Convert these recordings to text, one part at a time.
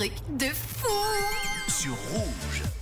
truc de fou sur Rouge.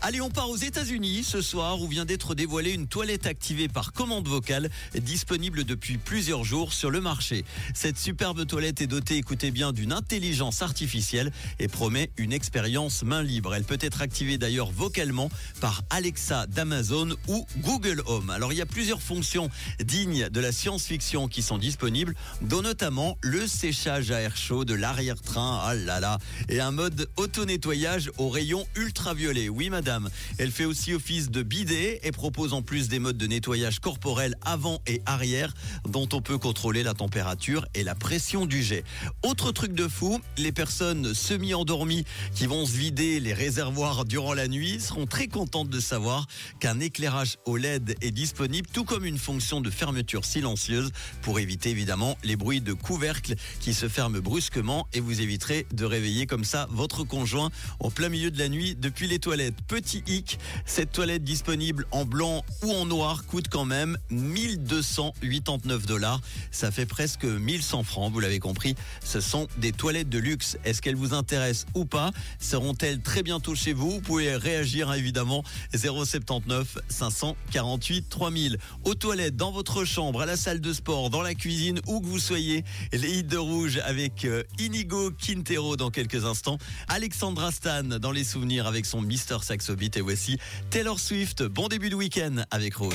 Allez, on part aux États-Unis ce soir où vient d'être dévoilée une toilette activée par commande vocale disponible depuis plusieurs jours sur le marché. Cette superbe toilette est dotée, écoutez bien, d'une intelligence artificielle et promet une expérience main libre. Elle peut être activée d'ailleurs vocalement par Alexa d'Amazon ou Google Home. Alors il y a plusieurs fonctions dignes de la science-fiction qui sont disponibles, dont notamment le séchage à air chaud de l'arrière-train, ah là là, et un mode auto-nettoyage au rayon ultraviolet. Oui, madame. Elle fait aussi office de bidet et propose en plus des modes de nettoyage corporel avant et arrière dont on peut contrôler la température et la pression du jet. Autre truc de fou, les personnes semi-endormies qui vont se vider les réservoirs durant la nuit seront très contentes de savoir qu'un éclairage OLED est disponible, tout comme une fonction de fermeture silencieuse pour éviter évidemment les bruits de couvercle qui se ferment brusquement et vous éviterez de réveiller comme ça votre conjoint en plein milieu de la nuit depuis les toilettes. Petit hic, cette toilette disponible en blanc ou en noir coûte quand même 1289 dollars. Ça fait presque 1100 francs, vous l'avez compris. Ce sont des toilettes de luxe. Est-ce qu'elles vous intéressent ou pas? Seront-elles très bientôt chez vous? Vous pouvez réagir évidemment 079 548 3000. Aux toilettes, dans votre chambre, à la salle de sport, dans la cuisine, où que vous soyez. Les hits de rouge avec euh, Inigo Quintero dans quelques instants. Alexandra Stan dans les souvenirs avec son Mister Saxo Et voici Taylor Swift. Bon début de week-end avec Rouge.